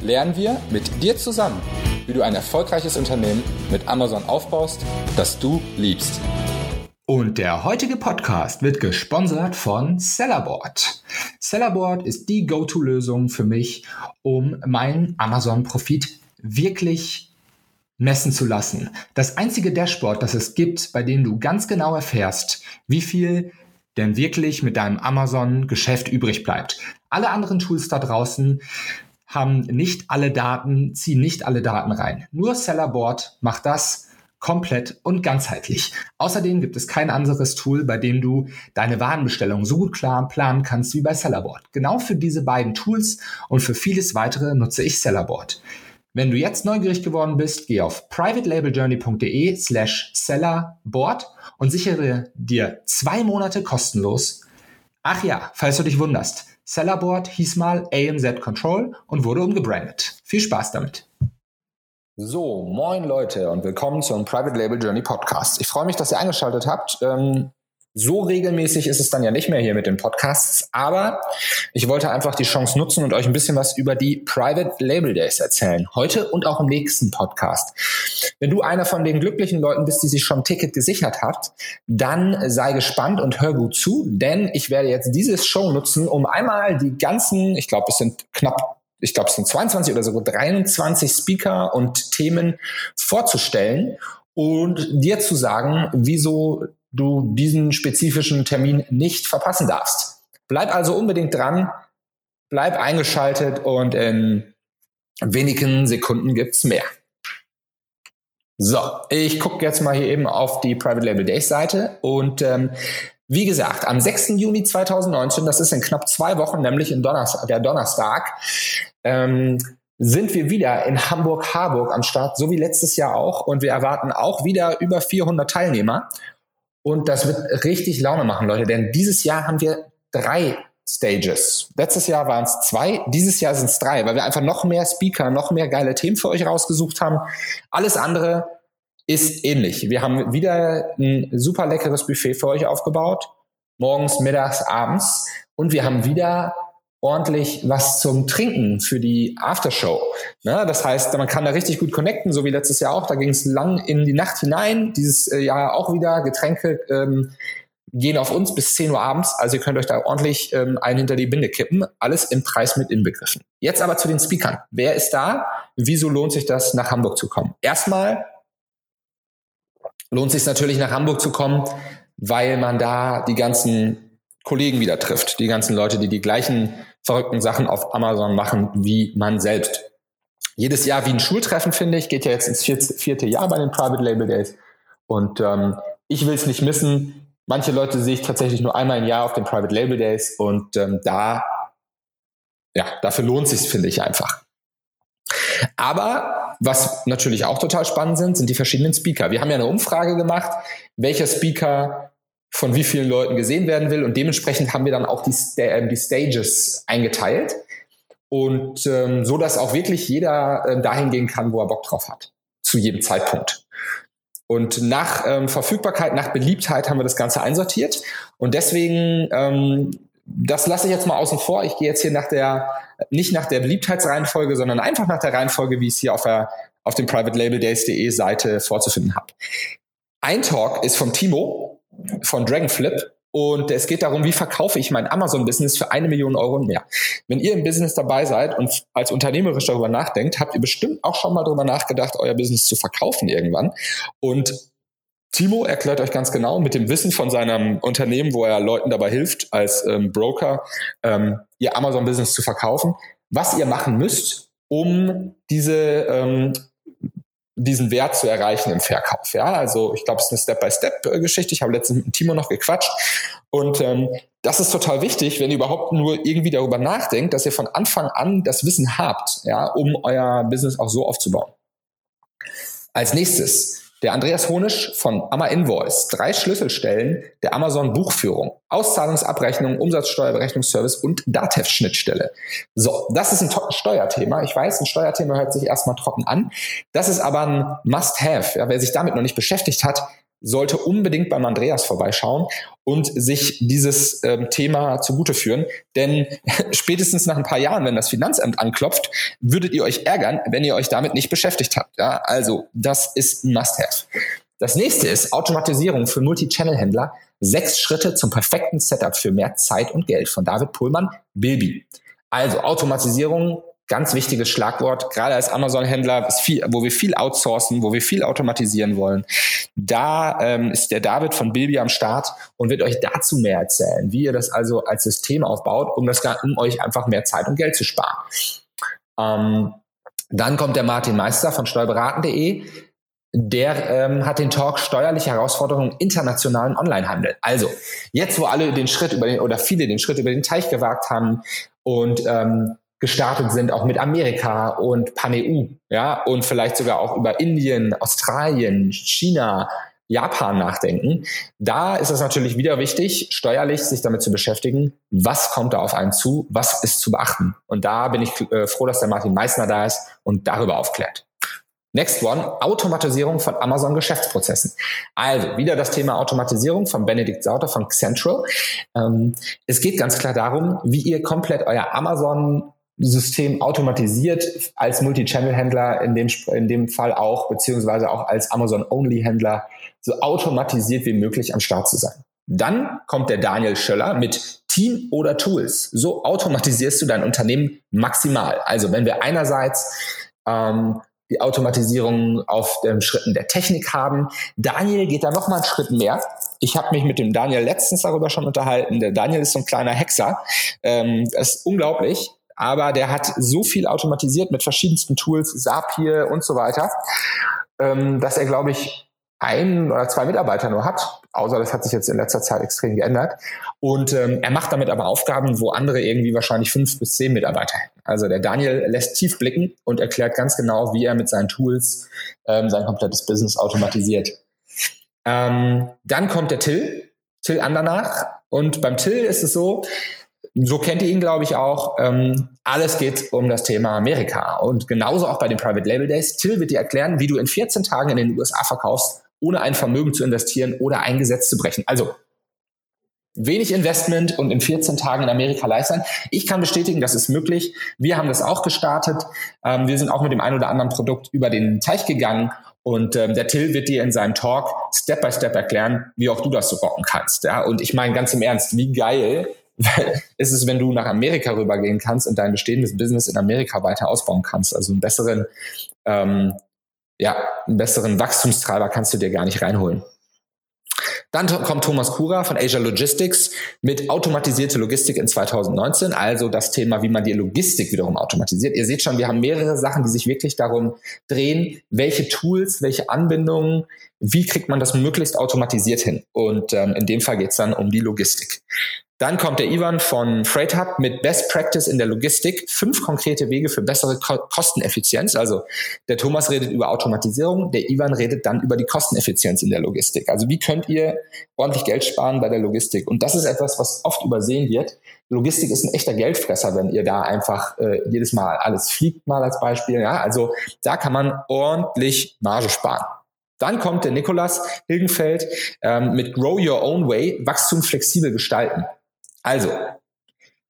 lernen wir mit dir zusammen, wie du ein erfolgreiches Unternehmen mit Amazon aufbaust, das du liebst. Und der heutige Podcast wird gesponsert von Sellerboard. Sellerboard ist die Go-To-Lösung für mich, um meinen Amazon-Profit wirklich messen zu lassen. Das einzige Dashboard, das es gibt, bei dem du ganz genau erfährst, wie viel denn wirklich mit deinem Amazon-Geschäft übrig bleibt. Alle anderen Tools da draußen haben nicht alle Daten, ziehen nicht alle Daten rein. Nur Sellerboard macht das komplett und ganzheitlich. Außerdem gibt es kein anderes Tool, bei dem du deine Warenbestellung so gut klar planen kannst wie bei Sellerboard. Genau für diese beiden Tools und für vieles weitere nutze ich Sellerboard. Wenn du jetzt neugierig geworden bist, geh auf privatelabeljourney.de slash sellerboard und sichere dir zwei Monate kostenlos. Ach ja, falls du dich wunderst, Sellerboard hieß mal AMZ Control und wurde umgebrandet. Viel Spaß damit. So, moin Leute und willkommen zum Private Label Journey Podcast. Ich freue mich, dass ihr eingeschaltet habt. Ähm, so regelmäßig ist es dann ja nicht mehr hier mit den Podcasts, aber ich wollte einfach die Chance nutzen und euch ein bisschen was über die Private Label Days erzählen. Heute und auch im nächsten Podcast. Wenn du einer von den glücklichen Leuten bist, die sich schon ein Ticket gesichert hat, dann sei gespannt und hör gut zu, denn ich werde jetzt dieses Show nutzen, um einmal die ganzen, ich glaube, es sind knapp ich glaube, es sind 22 oder sogar 23 Speaker und Themen vorzustellen und dir zu sagen, wieso du diesen spezifischen Termin nicht verpassen darfst. Bleib also unbedingt dran, bleib eingeschaltet und in wenigen Sekunden gibt's mehr. So, ich gucke jetzt mal hier eben auf die Private Label Days Seite und ähm, wie gesagt, am 6. Juni 2019, das ist in knapp zwei Wochen, nämlich in Donnerstag, der Donnerstag, ähm, sind wir wieder in Hamburg-Harburg am Start, so wie letztes Jahr auch. Und wir erwarten auch wieder über 400 Teilnehmer. Und das wird richtig Laune machen, Leute, denn dieses Jahr haben wir drei Stages. Letztes Jahr waren es zwei, dieses Jahr sind es drei, weil wir einfach noch mehr Speaker, noch mehr geile Themen für euch rausgesucht haben. Alles andere ist ähnlich. Wir haben wieder ein super leckeres Buffet für euch aufgebaut. Morgens, mittags, abends. Und wir haben wieder ordentlich was zum Trinken für die Aftershow. Ne? Das heißt, man kann da richtig gut connecten, so wie letztes Jahr auch. Da ging es lang in die Nacht hinein. Dieses äh, Jahr auch wieder. Getränke ähm, gehen auf uns bis 10 Uhr abends. Also ihr könnt euch da ordentlich ähm, einen hinter die Binde kippen. Alles im Preis mit inbegriffen. Jetzt aber zu den Speakern. Wer ist da? Wieso lohnt sich das, nach Hamburg zu kommen? Erstmal lohnt sich natürlich, nach Hamburg zu kommen, weil man da die ganzen Kollegen wieder trifft. Die ganzen Leute, die die gleichen verrückten Sachen auf Amazon machen wie man selbst. Jedes Jahr wie ein Schultreffen, finde ich, geht ja jetzt ins vierte, Jahr bei den Private Label Days. Und ähm, ich will es nicht missen. Manche Leute sehe ich tatsächlich nur einmal im Jahr auf den Private Label Days und ähm, da, ja, dafür lohnt sich finde ich einfach. Aber was natürlich auch total spannend sind, sind die verschiedenen Speaker. Wir haben ja eine Umfrage gemacht, welcher Speaker von wie vielen Leuten gesehen werden will. Und dementsprechend haben wir dann auch die, äh, die Stages eingeteilt. Und ähm, so, dass auch wirklich jeder äh, dahin gehen kann, wo er Bock drauf hat. Zu jedem Zeitpunkt. Und nach ähm, Verfügbarkeit, nach Beliebtheit haben wir das Ganze einsortiert. Und deswegen, ähm, das lasse ich jetzt mal außen vor. Ich gehe jetzt hier nach der, nicht nach der Beliebtheitsreihenfolge, sondern einfach nach der Reihenfolge, wie ich es hier auf, der, auf dem privatelabeldays.de Seite vorzufinden habe. Ein Talk ist vom Timo, von Dragonflip. Und es geht darum, wie verkaufe ich mein Amazon-Business für eine Million Euro und mehr. Wenn ihr im Business dabei seid und als unternehmerisch darüber nachdenkt, habt ihr bestimmt auch schon mal darüber nachgedacht, euer Business zu verkaufen irgendwann. Und Timo erklärt euch ganz genau mit dem Wissen von seinem Unternehmen, wo er Leuten dabei hilft, als ähm, Broker ähm, ihr Amazon-Business zu verkaufen, was ihr machen müsst, um diese ähm, diesen Wert zu erreichen im Verkauf. Ja, also ich glaube, es ist eine Step-by-Step-Geschichte. Ich habe letztens mit Timo noch gequatscht und ähm, das ist total wichtig, wenn ihr überhaupt nur irgendwie darüber nachdenkt, dass ihr von Anfang an das Wissen habt, ja, um euer Business auch so aufzubauen. Als nächstes der Andreas Honisch von Amma Invoice. Drei Schlüsselstellen der Amazon Buchführung. Auszahlungsabrechnung, Umsatzsteuerberechnungsservice und DATEV-Schnittstelle. So, das ist ein Steuerthema. Ich weiß, ein Steuerthema hört sich erstmal trocken an. Das ist aber ein Must-Have. Ja, wer sich damit noch nicht beschäftigt hat, sollte unbedingt beim Andreas vorbeischauen und sich dieses ähm, Thema zugute führen. Denn spätestens nach ein paar Jahren, wenn das Finanzamt anklopft, würdet ihr euch ärgern, wenn ihr euch damit nicht beschäftigt habt. Ja, also das ist ein Must-Have. Das nächste ist Automatisierung für Multi-Channel-Händler. Sechs Schritte zum perfekten Setup für mehr Zeit und Geld von David Pohlmann, Bilby. Also Automatisierung ganz wichtiges Schlagwort, gerade als Amazon-Händler, wo wir viel outsourcen, wo wir viel automatisieren wollen. Da ähm, ist der David von Bilby am Start und wird euch dazu mehr erzählen, wie ihr das also als System aufbaut, um, das, um euch einfach mehr Zeit und Geld zu sparen. Ähm, dann kommt der Martin Meister von steuerberaten.de. Der ähm, hat den Talk steuerliche Herausforderungen internationalen Onlinehandel. Also jetzt, wo alle den Schritt über den oder viele den Schritt über den Teich gewagt haben und ähm, gestartet sind, auch mit Amerika und Pan-EU, ja, und vielleicht sogar auch über Indien, Australien, China, Japan nachdenken. Da ist es natürlich wieder wichtig, steuerlich sich damit zu beschäftigen, was kommt da auf einen zu, was ist zu beachten. Und da bin ich äh, froh, dass der Martin Meissner da ist und darüber aufklärt. Next one, Automatisierung von Amazon Geschäftsprozessen. Also wieder das Thema Automatisierung von Benedikt Sauter von Central. Ähm, es geht ganz klar darum, wie ihr komplett euer Amazon System automatisiert als Multi-Channel-Händler in dem, in dem Fall auch, beziehungsweise auch als Amazon-Only-Händler so automatisiert wie möglich am Start zu sein. Dann kommt der Daniel Schöller mit Team oder Tools. So automatisierst du dein Unternehmen maximal. Also wenn wir einerseits ähm, die Automatisierung auf den Schritten der Technik haben. Daniel geht da noch mal einen Schritt mehr. Ich habe mich mit dem Daniel letztens darüber schon unterhalten. Der Daniel ist so ein kleiner Hexer. Ähm, das ist unglaublich aber der hat so viel automatisiert mit verschiedensten Tools, Zapier und so weiter, ähm, dass er, glaube ich, ein oder zwei Mitarbeiter nur hat, außer das hat sich jetzt in letzter Zeit extrem geändert. Und ähm, er macht damit aber Aufgaben, wo andere irgendwie wahrscheinlich fünf bis zehn Mitarbeiter hätten. Also der Daniel lässt tief blicken und erklärt ganz genau, wie er mit seinen Tools ähm, sein komplettes Business automatisiert. Ähm, dann kommt der Till, Till Andernach. Und beim Till ist es so, so kennt ihr ihn, glaube ich, auch. Ähm, alles geht um das Thema Amerika. Und genauso auch bei den Private Label Days. Till wird dir erklären, wie du in 14 Tagen in den USA verkaufst, ohne ein Vermögen zu investieren oder ein Gesetz zu brechen. Also wenig Investment und in 14 Tagen in Amerika live sein. Ich kann bestätigen, das ist möglich. Wir haben das auch gestartet. Ähm, wir sind auch mit dem ein oder anderen Produkt über den Teich gegangen und ähm, der Till wird dir in seinem Talk Step by Step erklären, wie auch du das so rocken kannst. Ja? Und ich meine ganz im Ernst, wie geil ist es, wenn du nach Amerika rübergehen kannst und dein bestehendes Business in Amerika weiter ausbauen kannst. Also einen besseren, ähm, ja, einen besseren Wachstumstreiber kannst du dir gar nicht reinholen. Dann kommt Thomas Kura von Asia Logistics mit automatisierte Logistik in 2019, also das Thema, wie man die Logistik wiederum automatisiert. Ihr seht schon, wir haben mehrere Sachen, die sich wirklich darum drehen, welche Tools, welche Anbindungen, wie kriegt man das möglichst automatisiert hin. Und ähm, in dem Fall geht es dann um die Logistik. Dann kommt der Ivan von Freight Hub mit Best Practice in der Logistik. Fünf konkrete Wege für bessere Ko Kosteneffizienz. Also der Thomas redet über Automatisierung, der Ivan redet dann über die Kosteneffizienz in der Logistik. Also wie könnt ihr ordentlich Geld sparen bei der Logistik? Und das ist etwas, was oft übersehen wird. Logistik ist ein echter Geldfresser, wenn ihr da einfach äh, jedes Mal alles fliegt, mal als Beispiel. Ja, also da kann man ordentlich Marge sparen. Dann kommt der Nikolas Hilgenfeld ähm, mit Grow Your Own Way, Wachstum flexibel gestalten. Also,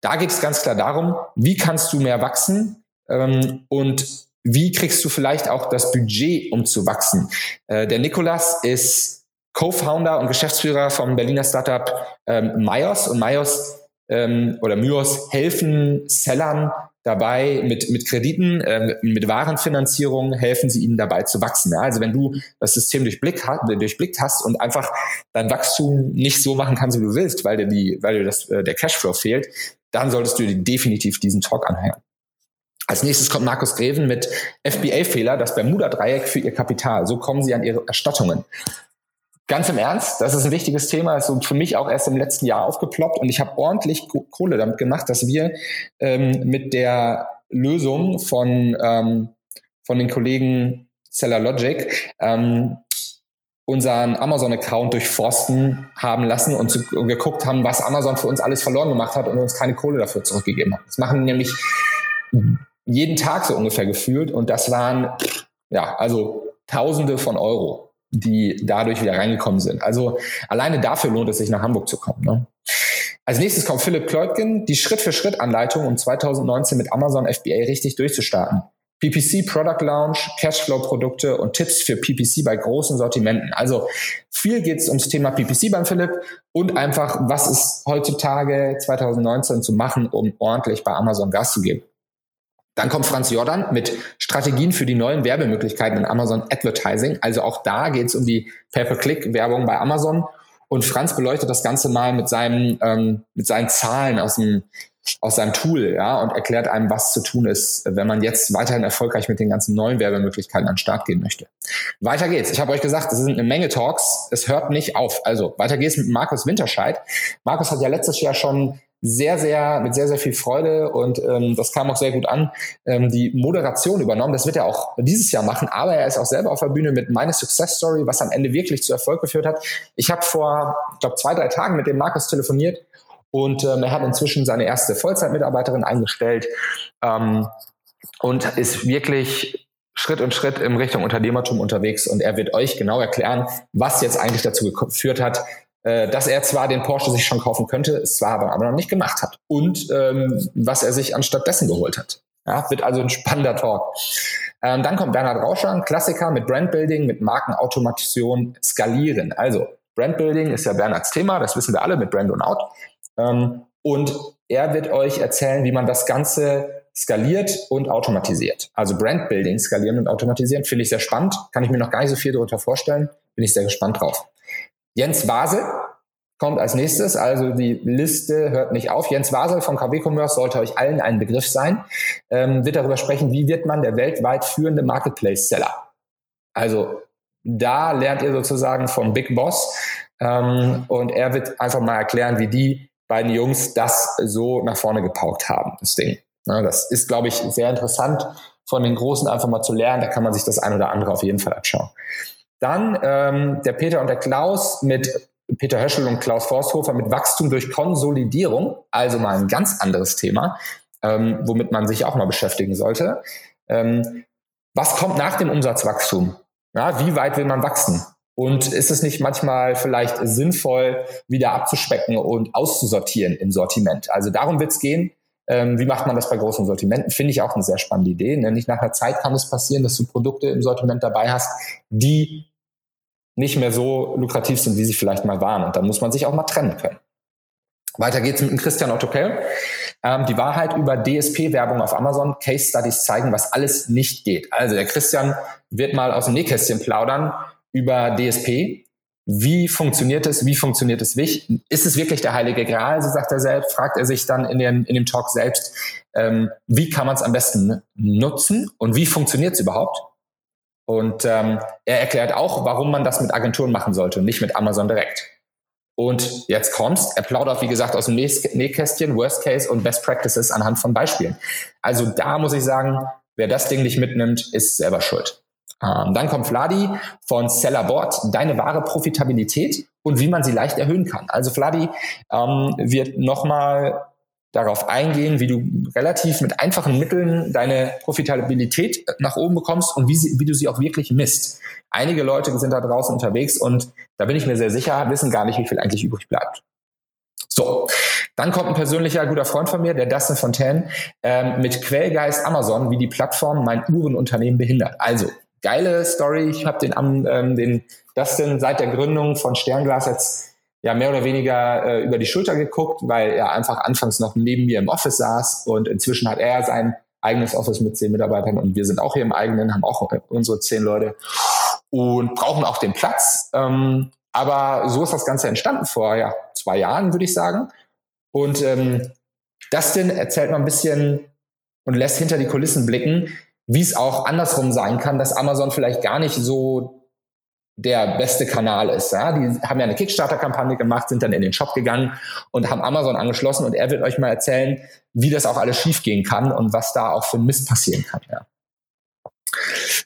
da geht es ganz klar darum, wie kannst du mehr wachsen ähm, und wie kriegst du vielleicht auch das Budget, um zu wachsen. Äh, der Nikolas ist Co-Founder und Geschäftsführer vom Berliner Startup ähm, Myos und Myos ähm, oder Myos helfen Sellern dabei mit, mit Krediten, äh, mit Warenfinanzierung helfen sie ihnen dabei zu wachsen. Ja? Also wenn du das System durchblick, durchblickt hast und einfach dein Wachstum nicht so machen kannst, wie du willst, weil dir, die, weil dir das, äh, der Cashflow fehlt, dann solltest du dir definitiv diesen Talk anhören. Als nächstes kommt Markus Greven mit FBA-Fehler, das Bermuda-Dreieck für ihr Kapital. So kommen sie an ihre Erstattungen ganz im Ernst, das ist ein wichtiges Thema, ist für mich auch erst im letzten Jahr aufgeploppt und ich habe ordentlich Kohle damit gemacht, dass wir ähm, mit der Lösung von, ähm, von den Kollegen Seller Logic, ähm, unseren Amazon-Account durchforsten haben lassen und, zu, und, geguckt haben, was Amazon für uns alles verloren gemacht hat und uns keine Kohle dafür zurückgegeben hat. Das machen nämlich jeden Tag so ungefähr gefühlt und das waren, ja, also Tausende von Euro, die dadurch wieder reingekommen sind. Also alleine dafür lohnt es sich, nach Hamburg zu kommen. Ne? Als nächstes kommt Philipp Kleutgen, die Schritt-für-Schritt-Anleitung, um 2019 mit Amazon FBA richtig durchzustarten. PPC Product Launch, Cashflow-Produkte und Tipps für PPC bei großen Sortimenten. Also viel geht es ums Thema PPC beim Philipp und einfach, was ist heutzutage 2019 zu machen, um ordentlich bei Amazon Gas zu geben. Dann kommt Franz Jordan mit Strategien für die neuen Werbemöglichkeiten in Amazon Advertising. Also auch da geht es um die Pay-per-Click-Werbung bei Amazon. Und Franz beleuchtet das Ganze mal mit, seinem, ähm, mit seinen Zahlen aus dem aus seinem Tool, ja, und erklärt einem, was zu tun ist, wenn man jetzt weiterhin erfolgreich mit den ganzen neuen Werbemöglichkeiten an den Start gehen möchte. Weiter geht's. Ich habe euch gesagt, es sind eine Menge Talks. Es hört nicht auf. Also weiter geht's mit Markus Winterscheid. Markus hat ja letztes Jahr schon sehr, sehr, mit sehr, sehr viel Freude und ähm, das kam auch sehr gut an, ähm, die Moderation übernommen. Das wird er auch dieses Jahr machen, aber er ist auch selber auf der Bühne mit meine Success Story, was am Ende wirklich zu Erfolg geführt hat. Ich habe vor, ich glaube, zwei, drei Tagen mit dem Markus telefoniert und ähm, er hat inzwischen seine erste Vollzeitmitarbeiterin eingestellt ähm, und ist wirklich Schritt und Schritt in Richtung Unternehmertum unterwegs. Und er wird euch genau erklären, was jetzt eigentlich dazu geführt hat, dass er zwar den Porsche sich schon kaufen könnte, es zwar aber, noch nicht gemacht hat. Und ähm, was er sich anstatt dessen geholt hat. Ja, wird also ein spannender Talk. Ähm, dann kommt Bernhard Rauscher, Klassiker mit Brandbuilding, mit Markenautomation, Skalieren. Also Brandbuilding ist ja Bernhards Thema, das wissen wir alle mit Brand und Out. Ähm, und er wird euch erzählen, wie man das Ganze skaliert und automatisiert. Also Brandbuilding skalieren und automatisieren finde ich sehr spannend. Kann ich mir noch gar nicht so viel darunter vorstellen. Bin ich sehr gespannt drauf. Jens Wasel kommt als nächstes. Also die Liste hört nicht auf. Jens Wasel von KW Commerce sollte euch allen ein Begriff sein. Ähm, wird darüber sprechen, wie wird man der weltweit führende Marketplace-Seller. Also da lernt ihr sozusagen vom Big Boss. Ähm, und er wird einfach mal erklären, wie die beiden Jungs das so nach vorne gepaukt haben, das Ding. Ja, das ist, glaube ich, sehr interessant von den Großen einfach mal zu lernen. Da kann man sich das ein oder andere auf jeden Fall anschauen. Dann ähm, der Peter und der Klaus mit Peter Höschel und Klaus Forsthofer mit Wachstum durch Konsolidierung, also mal ein ganz anderes Thema, ähm, womit man sich auch mal beschäftigen sollte. Ähm, was kommt nach dem Umsatzwachstum? Ja, wie weit will man wachsen? Und ist es nicht manchmal vielleicht sinnvoll, wieder abzuspecken und auszusortieren im Sortiment? Also darum wird es gehen. Ähm, wie macht man das bei großen Sortimenten? Finde ich auch eine sehr spannende Idee. Nämlich nach einer Zeit kann es passieren, dass du Produkte im Sortiment dabei hast, die nicht mehr so lukrativ sind, wie sie vielleicht mal waren. Und da muss man sich auch mal trennen können. Weiter geht's mit dem Christian Otto Kell. Ähm, die Wahrheit über DSP-Werbung auf Amazon. Case Studies zeigen, was alles nicht geht. Also der Christian wird mal aus dem Nähkästchen plaudern über DSP. Wie funktioniert es? Wie funktioniert es? Ist es wirklich der heilige Gral? So sagt er selbst, fragt er sich dann in dem, in dem Talk selbst, ähm, wie kann man es am besten nutzen und wie funktioniert es überhaupt? Und ähm, er erklärt auch, warum man das mit Agenturen machen sollte und nicht mit Amazon direkt. Und jetzt kommt's, er plaudert, wie gesagt, aus dem Nähkästchen, Worst Case und Best Practices anhand von Beispielen. Also da muss ich sagen, wer das Ding nicht mitnimmt, ist selber schuld. Ähm, dann kommt Vladi von Sellerboard, deine wahre Profitabilität und wie man sie leicht erhöhen kann. Also Vladi ähm, wird nochmal darauf eingehen, wie du relativ mit einfachen Mitteln deine Profitabilität nach oben bekommst und wie, sie, wie du sie auch wirklich misst. Einige Leute sind da draußen unterwegs und da bin ich mir sehr sicher, wissen gar nicht, wie viel eigentlich übrig bleibt. So, dann kommt ein persönlicher guter Freund von mir, der Dustin Fontaine, ähm, mit Quellgeist Amazon, wie die Plattform mein Uhrenunternehmen behindert. Also, geile Story. Ich habe den, ähm, den Dustin seit der Gründung von Sternglas jetzt ja mehr oder weniger äh, über die Schulter geguckt, weil er einfach anfangs noch neben mir im Office saß und inzwischen hat er sein eigenes Office mit zehn Mitarbeitern und wir sind auch hier im eigenen, haben auch unsere zehn Leute und brauchen auch den Platz. Ähm, aber so ist das Ganze entstanden vor ja, zwei Jahren, würde ich sagen. Und ähm, Dustin erzählt mal ein bisschen und lässt hinter die Kulissen blicken, wie es auch andersrum sein kann, dass Amazon vielleicht gar nicht so der beste Kanal ist. Ja? Die haben ja eine Kickstarter-Kampagne gemacht, sind dann in den Shop gegangen und haben Amazon angeschlossen und er wird euch mal erzählen, wie das auch alles schiefgehen kann und was da auch für Mist passieren kann. Ja.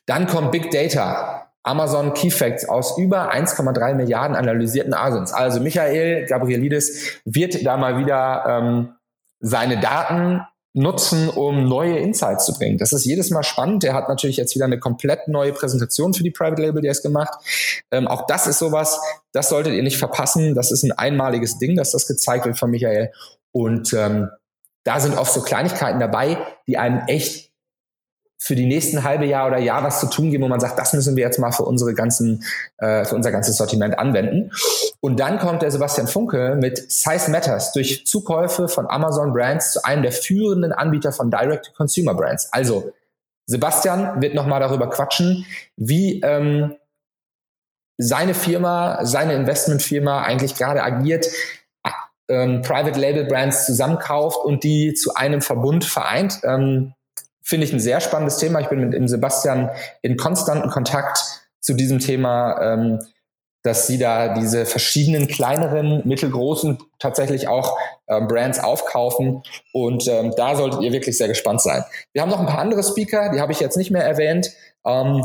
Dann kommt Big Data. Amazon Key Facts aus über 1,3 Milliarden analysierten Asins. Also Michael Gabrielidis wird da mal wieder ähm, seine Daten nutzen, um neue Insights zu bringen. Das ist jedes Mal spannend. Er hat natürlich jetzt wieder eine komplett neue Präsentation für die Private Label Days gemacht. Ähm, auch das ist sowas, das solltet ihr nicht verpassen. Das ist ein einmaliges Ding, dass das gezeigt wird von Michael. Und ähm, da sind oft so Kleinigkeiten dabei, die einem echt für die nächsten halbe Jahr oder Jahr was zu tun geben, wo man sagt, das müssen wir jetzt mal für unsere ganzen, äh, für unser ganzes Sortiment anwenden. Und dann kommt der Sebastian Funke mit Size Matters durch Zukäufe von Amazon Brands zu einem der führenden Anbieter von Direct-to-Consumer Brands. Also Sebastian wird nochmal darüber quatschen, wie ähm, seine Firma, seine Investmentfirma eigentlich gerade agiert, ähm, Private Label Brands zusammenkauft und die zu einem Verbund vereint. Ähm, Finde ich ein sehr spannendes Thema. Ich bin mit dem Sebastian in konstanten Kontakt zu diesem Thema, ähm, dass sie da diese verschiedenen kleineren, mittelgroßen tatsächlich auch ähm, Brands aufkaufen. Und ähm, da solltet ihr wirklich sehr gespannt sein. Wir haben noch ein paar andere Speaker, die habe ich jetzt nicht mehr erwähnt. Ähm,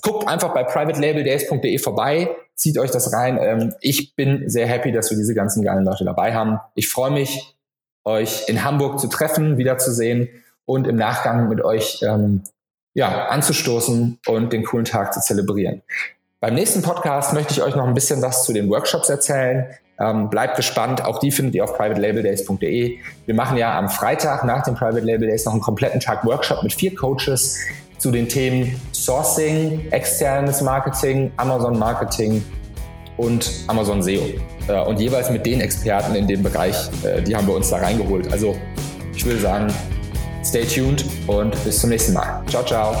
guckt einfach bei privatelabeldays.de vorbei, zieht euch das rein. Ähm, ich bin sehr happy, dass wir diese ganzen geilen Leute dabei haben. Ich freue mich, euch in Hamburg zu treffen, wiederzusehen und im Nachgang mit euch ähm, ja, anzustoßen und den coolen Tag zu zelebrieren. Beim nächsten Podcast möchte ich euch noch ein bisschen was zu den Workshops erzählen. Ähm, bleibt gespannt, auch die findet ihr auf privatelabeldays.de. Wir machen ja am Freitag nach den Private Label Days noch einen kompletten Tag Workshop mit vier Coaches zu den Themen Sourcing, externes Marketing, Amazon Marketing und Amazon SEO. Äh, und jeweils mit den Experten in dem Bereich, äh, die haben wir uns da reingeholt. Also ich würde sagen, Stay tuned und bis zum nächsten Mal. Ciao, ciao.